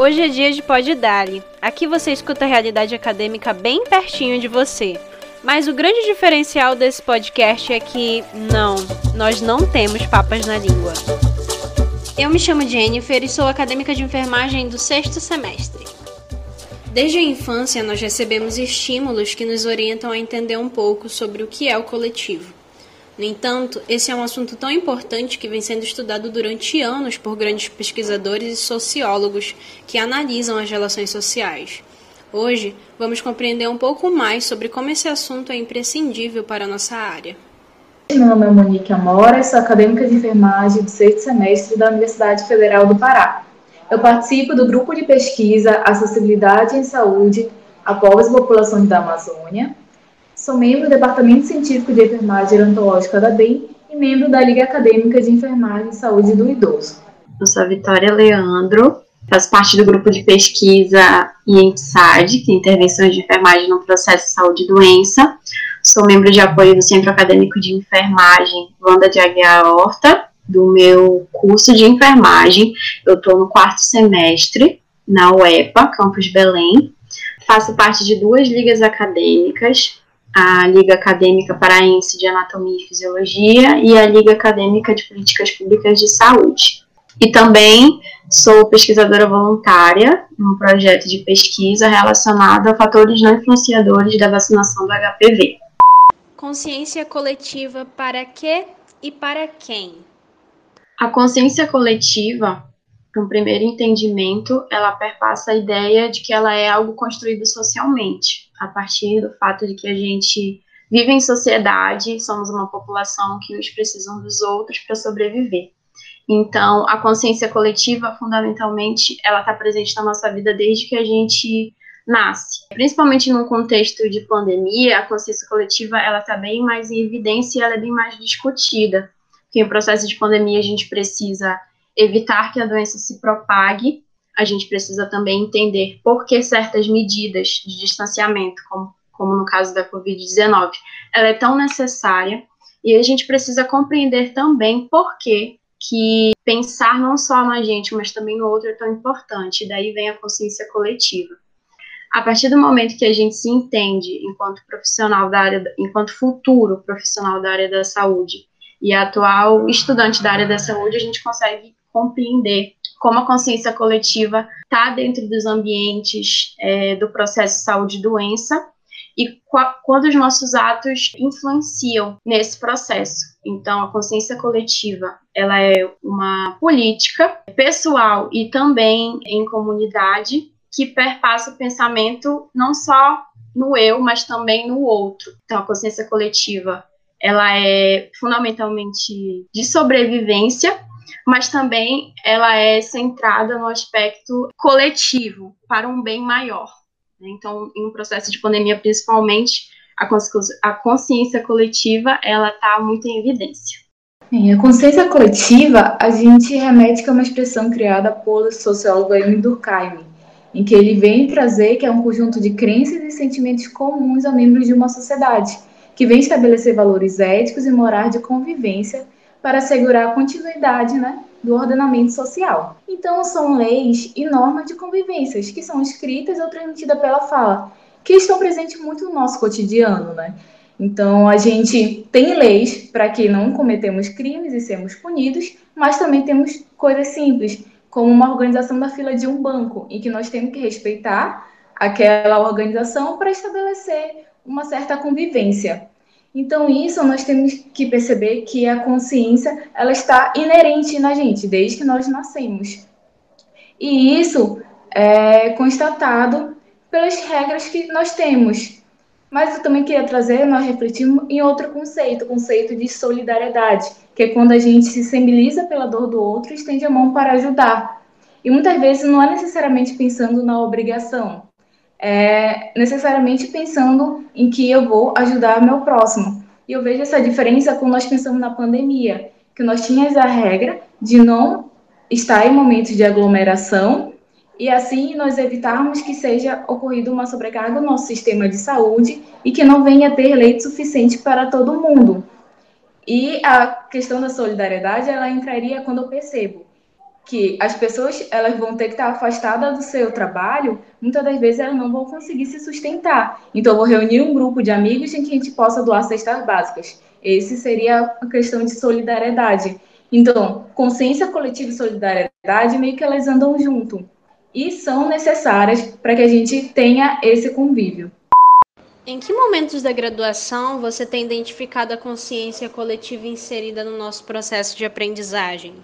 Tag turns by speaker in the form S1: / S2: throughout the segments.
S1: Hoje é dia de Pode Dali. Aqui você escuta a realidade acadêmica bem pertinho de você. Mas o grande diferencial desse podcast é que, não, nós não temos papas na língua. Eu me chamo Jennifer e sou acadêmica de enfermagem do sexto semestre. Desde a infância, nós recebemos estímulos que nos orientam a entender um pouco sobre o que é o coletivo. No entanto, esse é um assunto tão importante que vem sendo estudado durante anos por grandes pesquisadores e sociólogos que analisam as relações sociais. Hoje, vamos compreender um pouco mais sobre como esse assunto é imprescindível para a nossa área.
S2: Meu nome é Monique Amora, sou acadêmica de enfermagem do sexto semestre da Universidade Federal do Pará. Eu participo do grupo de pesquisa Acessibilidade em Saúde a e Populações da Amazônia, Sou membro do Departamento Científico de Enfermagem Gerontológica da BEM e membro da Liga Acadêmica de Enfermagem e Saúde do Idoso.
S3: Eu sou a Vitória Leandro, faço parte do grupo de pesquisa IENPSAD, que é Intervenções de Enfermagem no Processo de Saúde e Doença. Sou membro de apoio do Centro Acadêmico de Enfermagem Wanda de Aguiar Horta, do meu curso de enfermagem. Eu estou no quarto semestre na UEPA, Campus Belém. Faço parte de duas ligas acadêmicas, a Liga Acadêmica Paraense de Anatomia e Fisiologia e a Liga Acadêmica de Políticas Públicas de Saúde. E também sou pesquisadora voluntária num projeto de pesquisa relacionado a fatores não influenciadores da vacinação do HPV.
S1: Consciência coletiva para quê e para quem?
S3: A consciência coletiva um primeiro entendimento, ela perpassa a ideia de que ela é algo construído socialmente, a partir do fato de que a gente vive em sociedade, somos uma população que uns precisam dos outros para sobreviver. Então, a consciência coletiva, fundamentalmente, ela está presente na nossa vida desde que a gente nasce. Principalmente num contexto de pandemia, a consciência coletiva ela está bem mais em evidência e ela é bem mais discutida. Porque em processo de pandemia a gente precisa evitar que a doença se propague, a gente precisa também entender por que certas medidas de distanciamento, como, como no caso da Covid-19, ela é tão necessária, e a gente precisa compreender também por que, que pensar não só na gente, mas também no outro é tão importante, daí vem a consciência coletiva. A partir do momento que a gente se entende enquanto profissional da área, enquanto futuro profissional da área da saúde e atual estudante da área da saúde, a gente consegue compreender como a consciência coletiva está dentro dos ambientes é, do processo de saúde e doença e quando os nossos atos influenciam nesse processo. Então, a consciência coletiva, ela é uma política pessoal e também em comunidade que perpassa o pensamento não só no eu, mas também no outro. Então, a consciência coletiva, ela é fundamentalmente de sobrevivência mas também ela é centrada no aspecto coletivo, para um bem maior. Né? Então, em um processo de pandemia, principalmente, a consciência coletiva ela está muito em evidência.
S2: A consciência coletiva, a gente remete que é uma expressão criada por sociólogo Emile Durkheim, em que ele vem trazer que é um conjunto de crenças e sentimentos comuns a membros de uma sociedade, que vem estabelecer valores éticos e morais de convivência para assegurar a continuidade né, do ordenamento social. Então, são leis e normas de convivências que são escritas ou transmitidas pela fala, que estão presentes muito no nosso cotidiano. Né? Então, a gente tem leis para que não cometemos crimes e sermos punidos, mas também temos coisas simples, como uma organização da fila de um banco, em que nós temos que respeitar aquela organização para estabelecer uma certa convivência. Então, isso nós temos que perceber que a consciência ela está inerente na gente, desde que nós nascemos. E isso é constatado pelas regras que nós temos. Mas eu também queria trazer, nós refletimos em outro conceito, o conceito de solidariedade, que é quando a gente se sensibiliza pela dor do outro e estende a mão para ajudar. E muitas vezes não é necessariamente pensando na obrigação, é, necessariamente pensando em que eu vou ajudar meu próximo. E eu vejo essa diferença quando nós pensamos na pandemia, que nós tínhamos a regra de não estar em momentos de aglomeração e assim nós evitarmos que seja ocorrido uma sobrecarga no nosso sistema de saúde e que não venha ter leite suficiente para todo mundo. E a questão da solidariedade, ela entraria quando eu percebo que as pessoas elas vão ter que estar afastadas do seu trabalho, muitas das vezes elas não vão conseguir se sustentar. Então, eu vou reunir um grupo de amigos em que a gente possa doar cestas básicas. Esse seria a questão de solidariedade. Então, consciência coletiva e solidariedade meio que elas andam junto e são necessárias para que a gente tenha esse convívio.
S1: Em que momentos da graduação você tem identificado a consciência coletiva inserida no nosso processo de aprendizagem?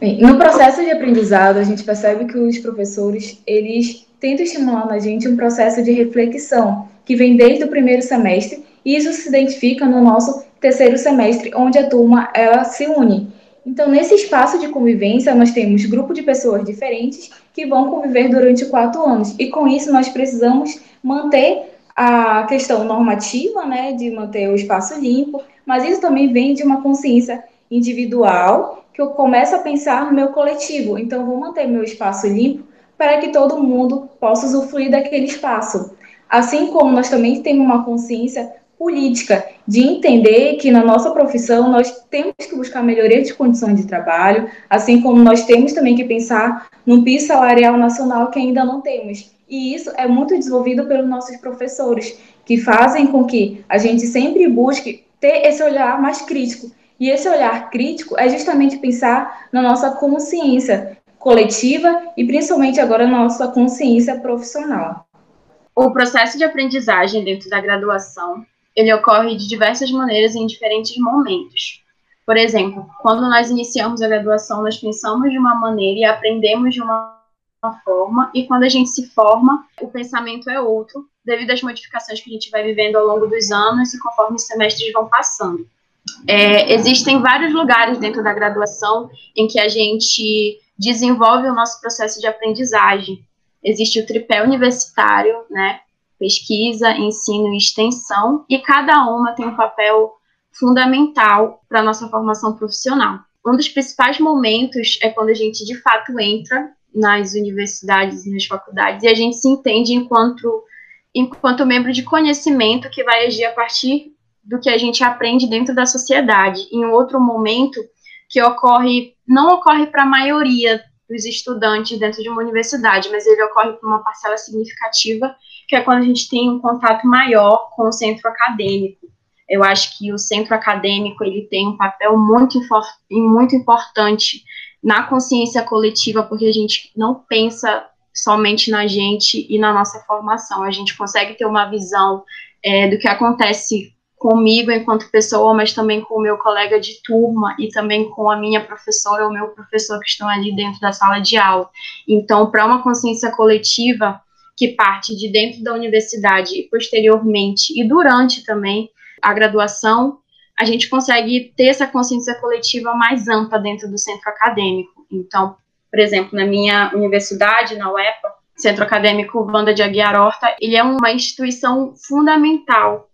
S2: Bem, no processo de aprendizado, a gente percebe que os professores, eles tentam estimular na gente um processo de reflexão, que vem desde o primeiro semestre, e isso se identifica no nosso terceiro semestre, onde a turma ela se une. Então, nesse espaço de convivência, nós temos grupo de pessoas diferentes que vão conviver durante quatro anos. E com isso, nós precisamos manter a questão normativa, né, de manter o espaço limpo, mas isso também vem de uma consciência individual que eu começo a pensar no meu coletivo. Então, vou manter meu espaço limpo para que todo mundo possa usufruir daquele espaço. Assim como nós também temos uma consciência política, de entender que na nossa profissão nós temos que buscar melhoria de condições de trabalho, assim como nós temos também que pensar no piso salarial nacional que ainda não temos. E isso é muito desenvolvido pelos nossos professores, que fazem com que a gente sempre busque ter esse olhar mais crítico. E esse olhar crítico é justamente pensar na nossa consciência coletiva e principalmente agora na nossa consciência profissional.
S3: O processo de aprendizagem dentro da graduação ele ocorre de diversas maneiras em diferentes momentos. Por exemplo, quando nós iniciamos a graduação, nós pensamos de uma maneira e aprendemos de uma forma, e quando a gente se forma, o pensamento é outro, devido às modificações que a gente vai vivendo ao longo dos anos e conforme os semestres vão passando. É, existem vários lugares dentro da graduação em que a gente desenvolve o nosso processo de aprendizagem. Existe o tripé universitário, né, pesquisa, ensino e extensão, e cada uma tem um papel fundamental para a nossa formação profissional. Um dos principais momentos é quando a gente de fato entra nas universidades nas faculdades e a gente se entende enquanto enquanto membro de conhecimento que vai agir a partir do que a gente aprende dentro da sociedade. Em outro momento que ocorre não ocorre para a maioria dos estudantes dentro de uma universidade, mas ele ocorre para uma parcela significativa que é quando a gente tem um contato maior com o centro acadêmico. Eu acho que o centro acadêmico ele tem um papel muito, muito importante na consciência coletiva, porque a gente não pensa somente na gente e na nossa formação. A gente consegue ter uma visão é, do que acontece comigo enquanto pessoa, mas também com o meu colega de turma e também com a minha professora ou meu professor que estão ali dentro da sala de aula. Então, para uma consciência coletiva, que parte de dentro da universidade e posteriormente e durante também a graduação, a gente consegue ter essa consciência coletiva mais ampla dentro do centro acadêmico. Então, por exemplo, na minha universidade, na UEPA, Centro Acadêmico Wanda de Aguiar Horta, ele é uma instituição fundamental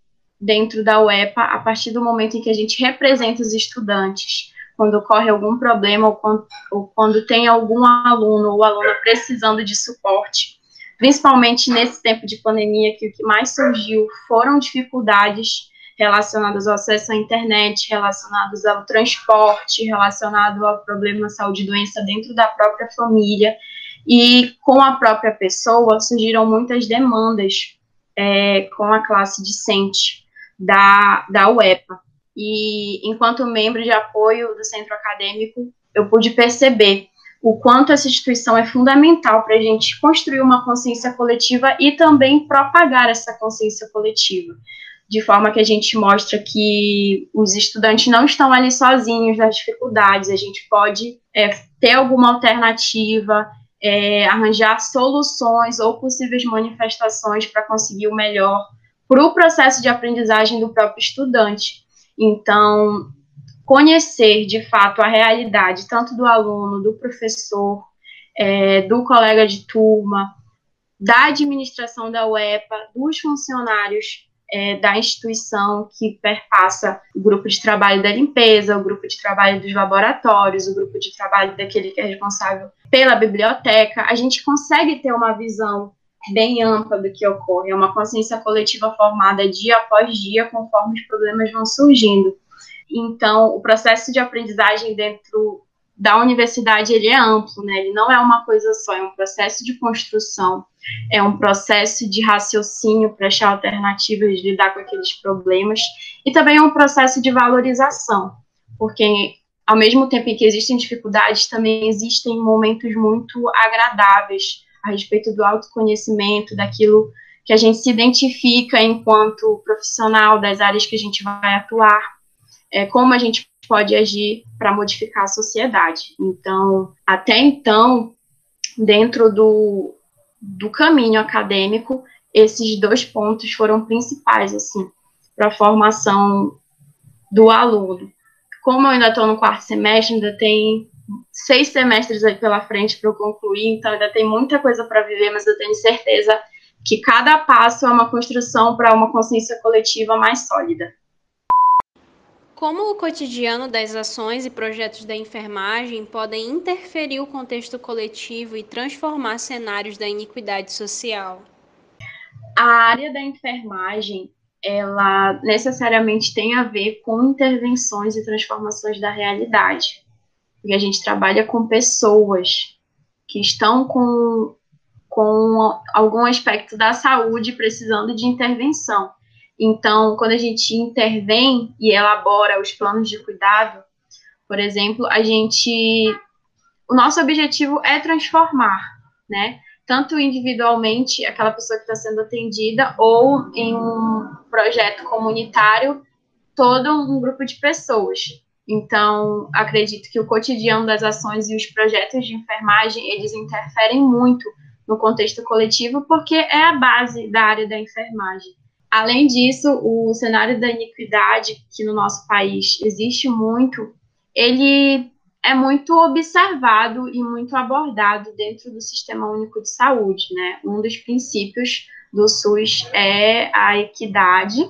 S3: dentro da UEPA a partir do momento em que a gente representa os estudantes. Quando ocorre algum problema ou quando, ou quando tem algum aluno ou aluna precisando de suporte, principalmente nesse tempo de pandemia, que o que mais surgiu foram dificuldades relacionadas ao acesso à internet, relacionados ao transporte, relacionado ao problema saúde e doença dentro da própria família, e com a própria pessoa surgiram muitas demandas é, com a classe discente da, da UEPA. E enquanto membro de apoio do centro acadêmico, eu pude perceber o quanto essa instituição é fundamental para a gente construir uma consciência coletiva e também propagar essa consciência coletiva, de forma que a gente mostra que os estudantes não estão ali sozinhos nas dificuldades, a gente pode é, ter alguma alternativa, é, arranjar soluções ou possíveis manifestações para conseguir o melhor para o processo de aprendizagem do próprio estudante. Então, conhecer de fato a realidade, tanto do aluno, do professor, é, do colega de turma, da administração da UEPA, dos funcionários é, da instituição que perpassa o grupo de trabalho da limpeza, o grupo de trabalho dos laboratórios, o grupo de trabalho daquele que é responsável pela biblioteca, a gente consegue ter uma visão bem ampla do que ocorre, é uma consciência coletiva formada dia após dia, conforme os problemas vão surgindo. Então, o processo de aprendizagem dentro da universidade ele é amplo, né? Ele não é uma coisa só, é um processo de construção, é um processo de raciocínio para achar alternativas de lidar com aqueles problemas e também é um processo de valorização, porque ao mesmo tempo em que existem dificuldades, também existem momentos muito agradáveis a respeito do autoconhecimento, daquilo que a gente se identifica enquanto profissional das áreas que a gente vai atuar, é, como a gente pode agir para modificar a sociedade. Então, até então, dentro do, do caminho acadêmico, esses dois pontos foram principais, assim, para a formação do aluno. Como eu ainda estou no quarto semestre, ainda tem seis semestres aí pela frente para eu concluir, então ainda tem muita coisa para viver, mas eu tenho certeza que cada passo é uma construção para uma consciência coletiva mais sólida.
S1: Como o cotidiano das ações e projetos da enfermagem podem interferir o contexto coletivo e transformar cenários da iniquidade social?
S3: A área da enfermagem, ela necessariamente tem a ver com intervenções e transformações da realidade. Porque a gente trabalha com pessoas que estão com, com algum aspecto da saúde precisando de intervenção. Então, quando a gente intervém e elabora os planos de cuidado, por exemplo, a gente. O nosso objetivo é transformar, né? Tanto individualmente, aquela pessoa que está sendo atendida, ou em um projeto comunitário, todo um grupo de pessoas. Então, acredito que o cotidiano das ações e os projetos de enfermagem, eles interferem muito no contexto coletivo, porque é a base da área da enfermagem. Além disso, o cenário da iniquidade, que no nosso país existe muito, ele é muito observado e muito abordado dentro do Sistema Único de Saúde, né? Um dos princípios do SUS é a equidade,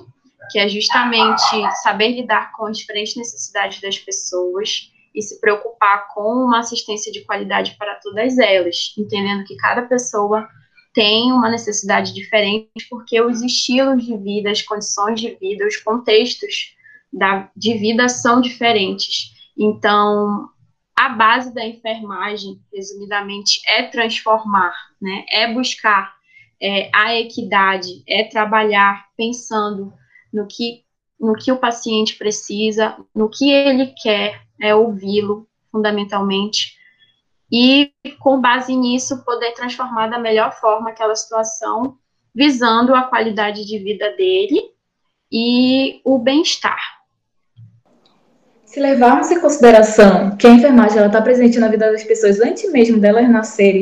S3: que é justamente saber lidar com as diferentes necessidades das pessoas e se preocupar com uma assistência de qualidade para todas elas, entendendo que cada pessoa tem uma necessidade diferente, porque os estilos de vida, as condições de vida, os contextos da, de vida são diferentes. Então, a base da enfermagem, resumidamente, é transformar, né? é buscar é, a equidade, é trabalhar pensando no que, no que o paciente precisa, no que ele quer, é ouvi-lo, fundamentalmente, e, com base nisso, poder transformar da melhor forma aquela situação, visando a qualidade de vida dele e o bem-estar.
S2: Se levarmos em consideração que a enfermagem está presente na vida das pessoas antes mesmo delas nascerem,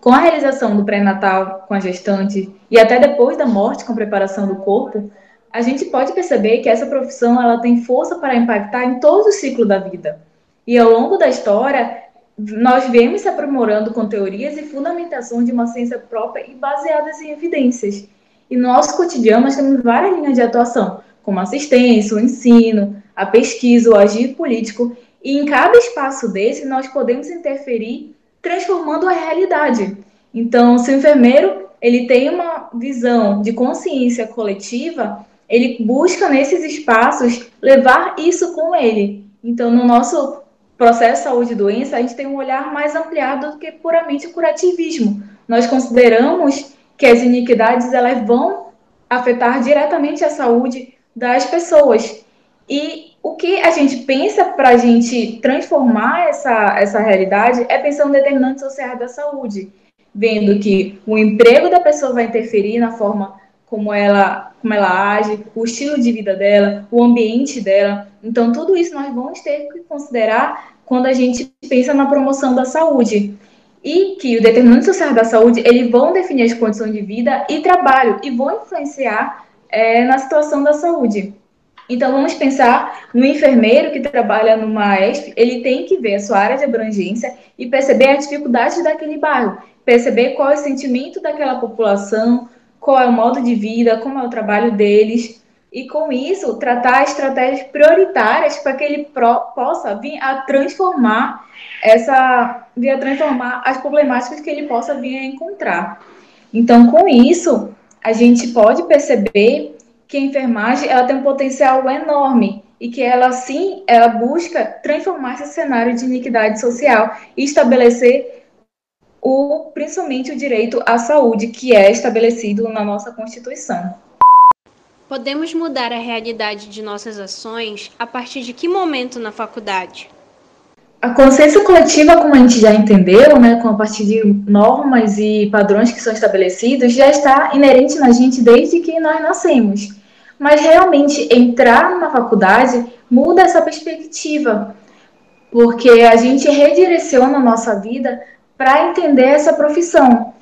S2: com a realização do pré-natal com a gestante e até depois da morte com a preparação do corpo, a gente pode perceber que essa profissão ela tem força para impactar em todo o ciclo da vida. E ao longo da história, nós vemos se aprimorando com teorias e fundamentações de uma ciência própria e baseadas em evidências. E no nosso cotidiano nós temos várias linhas de atuação, como assistência, o ensino, a pesquisa, o agir político, e em cada espaço desse nós podemos interferir transformando a realidade. Então, se o enfermeiro ele tem uma visão de consciência coletiva, ele busca nesses espaços levar isso com ele. Então, no nosso processo saúde e doença, a gente tem um olhar mais ampliado do que puramente curativismo. Nós consideramos que as iniquidades elas vão afetar diretamente a saúde das pessoas. E o que a gente pensa para a gente transformar essa, essa realidade é pensando em determinantes sociais da saúde, vendo que o emprego da pessoa vai interferir na forma como ela, como ela age, o estilo de vida dela, o ambiente dela. Então, tudo isso nós vamos ter que considerar quando a gente pensa na promoção da saúde. E que o determinante social da saúde, eles vão definir as condições de vida e trabalho e vão influenciar é, na situação da saúde. Então, vamos pensar no enfermeiro que trabalha numa ESP, ele tem que ver a sua área de abrangência e perceber as dificuldades daquele bairro, perceber qual é o sentimento daquela população, qual é o modo de vida, como é o trabalho deles, e com isso tratar estratégias prioritárias para que ele pro, possa vir a transformar essa, vir a transformar as problemáticas que ele possa vir a encontrar. Então, com isso, a gente pode perceber que a enfermagem ela tem um potencial enorme e que ela sim, ela busca transformar esse cenário de iniquidade social e estabelecer o principalmente o direito à saúde que é estabelecido na nossa Constituição.
S1: Podemos mudar a realidade de nossas ações a partir de que momento na faculdade?
S2: A consciência coletiva, como a gente já entendeu, né, com a partir de normas e padrões que são estabelecidos, já está inerente na gente desde que nós nascemos. Mas realmente entrar numa faculdade muda essa perspectiva, porque a gente redireciona a nossa vida para entender essa profissão.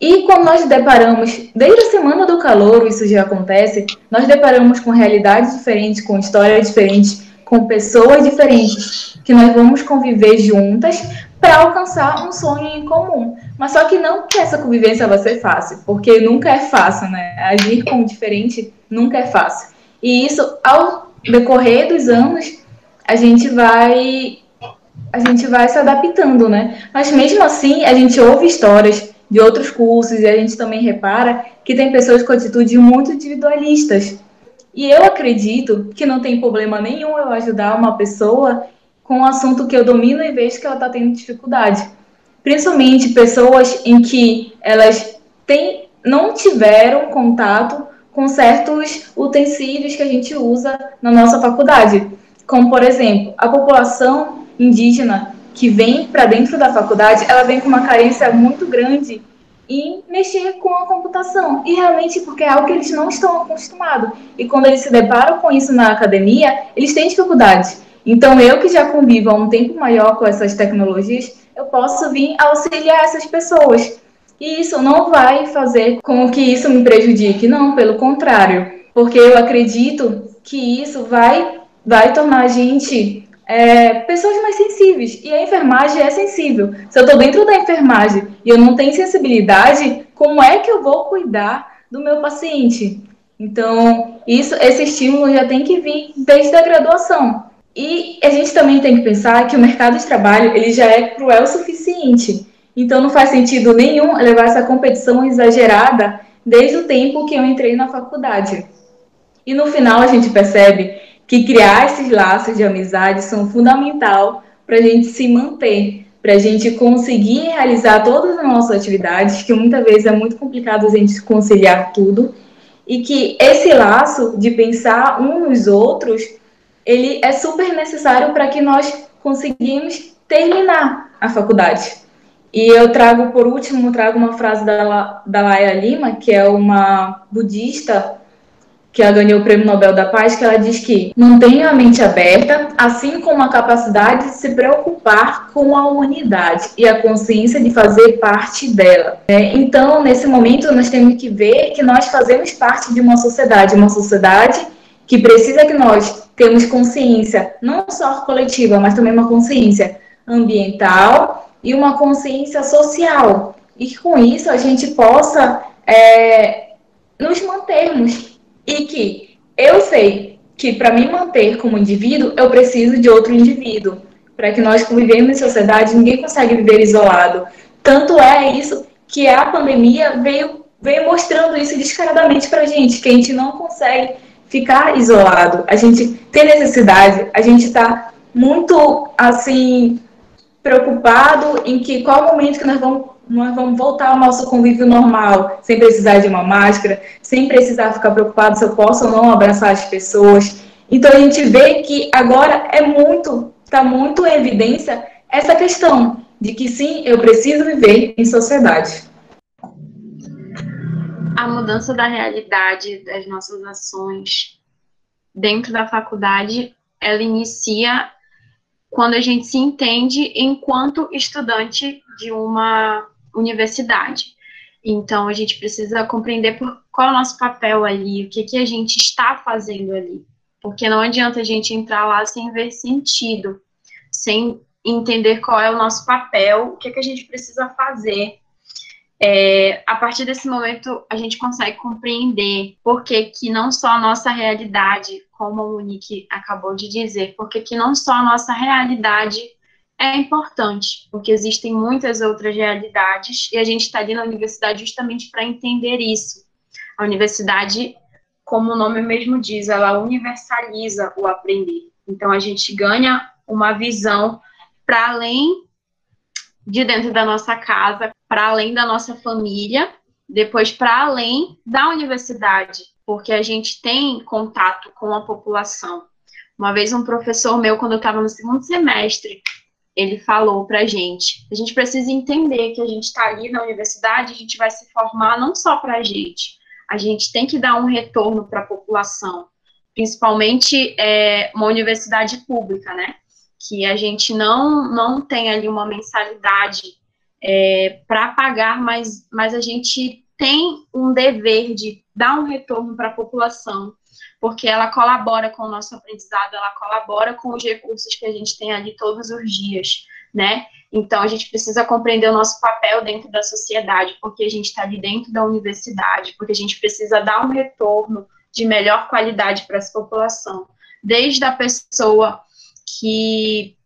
S2: E quando nós deparamos, desde a semana do calor, isso já acontece, nós deparamos com realidades diferentes, com histórias diferentes, com pessoas diferentes, que nós vamos conviver juntas para alcançar um sonho em comum. Mas só que não que essa convivência vai ser fácil, porque nunca é fácil, né? Agir com o diferente nunca é fácil. E isso, ao decorrer dos anos, a gente vai a gente vai se adaptando, né? Mas mesmo assim, a gente ouve histórias de outros cursos e a gente também repara que tem pessoas com atitudes muito individualistas. E eu acredito que não tem problema nenhum eu ajudar uma pessoa com um assunto que eu domino e vejo que ela está tendo dificuldade. Principalmente pessoas em que elas têm, não tiveram contato com certos utensílios que a gente usa na nossa faculdade. Como, por exemplo, a população indígena que vem para dentro da faculdade, ela vem com uma carência muito grande em mexer com a computação. E realmente porque é algo que eles não estão acostumados. E quando eles se deparam com isso na academia, eles têm dificuldade. Então, eu que já convivo há um tempo maior com essas tecnologias, eu posso vir auxiliar essas pessoas. E isso não vai fazer com que isso me prejudique, não, pelo contrário. Porque eu acredito que isso vai, vai tornar a gente é, pessoas mais sensíveis. E a enfermagem é sensível. Se eu estou dentro da enfermagem e eu não tenho sensibilidade, como é que eu vou cuidar do meu paciente? Então, isso, esse estímulo já tem que vir desde a graduação. E a gente também tem que pensar que o mercado de trabalho ele já é cruel o suficiente. Então, não faz sentido nenhum levar essa competição exagerada desde o tempo que eu entrei na faculdade. E no final a gente percebe que criar esses laços de amizade são fundamental para a gente se manter, para a gente conseguir realizar todas as nossas atividades, que muitas vezes é muito complicado a gente conciliar tudo, e que esse laço de pensar uns nos outros, ele é super necessário para que nós conseguimos terminar a faculdade. E eu trago, por último, trago uma frase da, da Laia Lima, que é uma budista que ela ganhou o Prêmio Nobel da Paz, que ela diz que mantenha a mente aberta, assim como a capacidade de se preocupar com a humanidade e a consciência de fazer parte dela. É, então, nesse momento, nós temos que ver que nós fazemos parte de uma sociedade, uma sociedade que precisa que nós temos consciência, não só coletiva, mas também uma consciência ambiental e uma consciência social. E que com isso a gente possa é, nos mantermos e que eu sei que para me manter como indivíduo, eu preciso de outro indivíduo. Para que nós convivemos em sociedade, ninguém consegue viver isolado. Tanto é isso que a pandemia veio, veio mostrando isso descaradamente para a gente, que a gente não consegue ficar isolado. A gente tem necessidade, a gente está muito assim preocupado em que qual momento que nós vamos nós vamos voltar ao nosso convívio normal, sem precisar de uma máscara, sem precisar ficar preocupado se eu posso ou não abraçar as pessoas. Então a gente vê que agora é muito, está muito em evidência essa questão de que sim, eu preciso viver em sociedade.
S3: A mudança da realidade das nossas ações dentro da faculdade, ela inicia quando a gente se entende enquanto estudante de uma universidade. Então, a gente precisa compreender por, qual é o nosso papel ali, o que, que a gente está fazendo ali. Porque não adianta a gente entrar lá sem ver sentido, sem entender qual é o nosso papel, o que, que a gente precisa fazer. É, a partir desse momento, a gente consegue compreender por que, que não só a nossa realidade, como a Monique acabou de dizer, porque que não só a nossa realidade é importante, porque existem muitas outras realidades e a gente está ali na universidade justamente para entender isso. A universidade como o nome mesmo diz, ela universaliza o aprender. Então a gente ganha uma visão para além de dentro da nossa casa, para além da nossa família, depois para além da universidade, porque a gente tem contato com a população. Uma vez um professor meu, quando eu estava no segundo semestre, ele falou para a gente, a gente precisa entender que a gente está ali na universidade, a gente vai se formar não só para a gente, a gente tem que dar um retorno para a população, principalmente é, uma universidade pública, né? Que a gente não, não tem ali uma mensalidade é, para pagar, mas, mas a gente tem um dever de dar um retorno para a população, porque ela colabora com o nosso aprendizado, ela colabora com os recursos que a gente tem ali todos os dias, né? Então, a gente precisa compreender o nosso papel dentro da sociedade, porque a gente está ali dentro da universidade, porque a gente precisa dar um retorno de melhor qualidade para essa população. Desde a pessoa que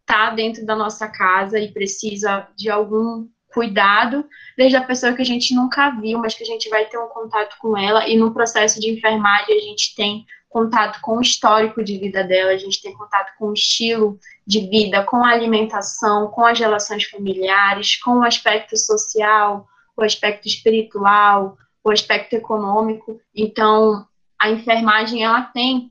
S3: está dentro da nossa casa e precisa de algum cuidado, desde a pessoa que a gente nunca viu, mas que a gente vai ter um contato com ela, e no processo de enfermagem a gente tem contato com o histórico de vida dela, a gente tem contato com o estilo de vida, com a alimentação, com as relações familiares, com o aspecto social, o aspecto espiritual, o aspecto econômico. Então, a enfermagem ela tem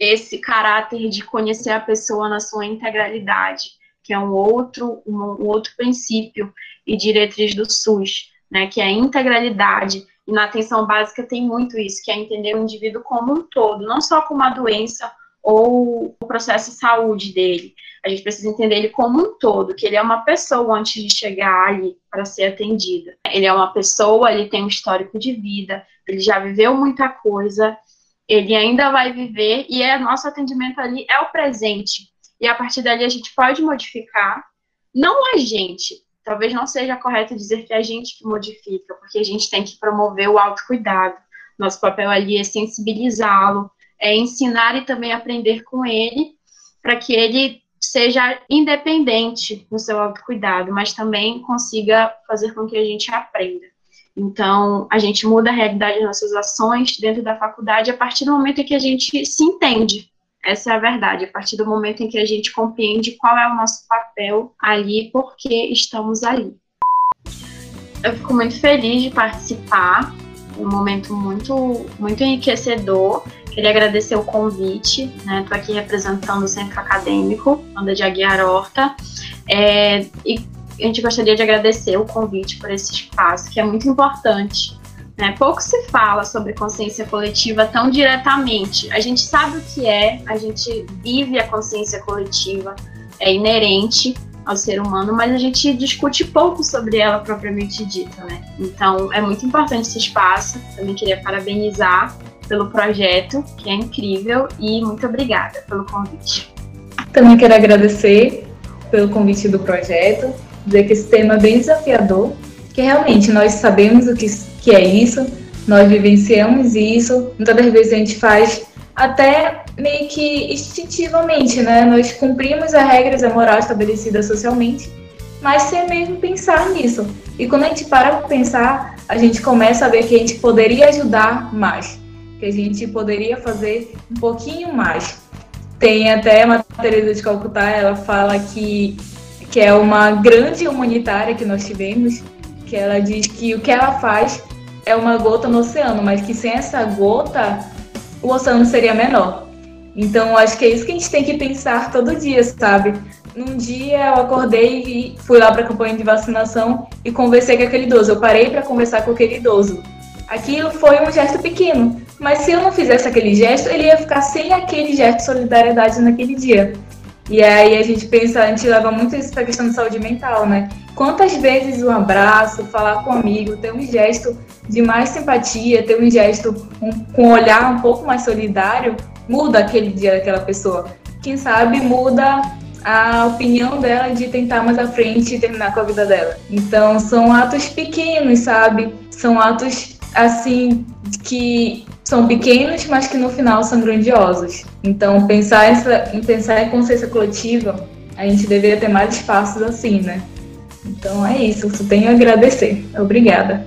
S3: esse caráter de conhecer a pessoa na sua integralidade, que é um outro, um, um outro princípio e diretriz do SUS, né, que é a integralidade. E na atenção básica tem muito isso, que é entender o indivíduo como um todo, não só como uma doença ou o processo de saúde dele. A gente precisa entender ele como um todo, que ele é uma pessoa antes de chegar ali para ser atendida. Ele é uma pessoa, ele tem um histórico de vida, ele já viveu muita coisa, ele ainda vai viver e é nosso atendimento ali é o presente. E a partir dali a gente pode modificar, não a gente, talvez não seja correto dizer que é a gente que modifica, porque a gente tem que promover o autocuidado. Nosso papel ali é sensibilizá-lo, é ensinar e também aprender com ele, para que ele seja independente no seu autocuidado, mas também consiga fazer com que a gente aprenda. Então, a gente muda a realidade das nossas ações dentro da faculdade a partir do momento em que a gente se entende. Essa é a verdade, a partir do momento em que a gente compreende qual é o nosso papel ali, porque estamos ali. Eu fico muito feliz de participar, um momento muito, muito enriquecedor. Queria agradecer o convite, né? Estou aqui representando o Centro Acadêmico, Anda de Aguiar Horta, é, e a gente gostaria de agradecer o convite por esse espaço, que é muito importante. Né? Pouco se fala sobre consciência coletiva tão diretamente. A gente sabe o que é, a gente vive a consciência coletiva, é inerente ao ser humano, mas a gente discute pouco sobre ela propriamente dita, né? Então é muito importante esse espaço. Também queria parabenizar pelo projeto, que é incrível, e muito obrigada pelo convite.
S2: Também quero agradecer pelo convite do projeto, dizer que esse tema é bem desafiador, que realmente nós sabemos o que, que é isso, nós vivenciamos isso, muitas das vezes a gente faz até meio que instintivamente, né? Nós cumprimos as regras da moral estabelecida socialmente, mas sem mesmo pensar nisso. E quando a gente para pensar, a gente começa a ver que a gente poderia ajudar mais, que a gente poderia fazer um pouquinho mais. Tem até uma Teresa de Calcutá, ela fala que que é uma grande humanitária que nós tivemos, que ela diz que o que ela faz é uma gota no oceano, mas que sem essa gota o oceano seria menor. Então, acho que é isso que a gente tem que pensar todo dia, sabe? Num dia eu acordei e fui lá para a campanha de vacinação e conversei com aquele idoso. Eu parei para conversar com aquele idoso. Aquilo foi um gesto pequeno, mas se eu não fizesse aquele gesto, ele ia ficar sem aquele gesto de solidariedade naquele dia. E aí a gente pensa, a gente leva muito isso para a questão de saúde mental, né? Quantas vezes um abraço, falar com um amigo, ter um gesto de mais simpatia, ter um gesto um, com um olhar um pouco mais solidário, muda aquele dia daquela pessoa. Quem sabe muda a opinião dela de tentar mais à frente terminar com a vida dela. Então são atos pequenos, sabe? São atos assim que são pequenos, mas que no final são grandiosos. Então, pensar em, pensar em consciência coletiva, a gente deveria ter mais espaços assim, né? Então é isso, só tenho a agradecer. Obrigada.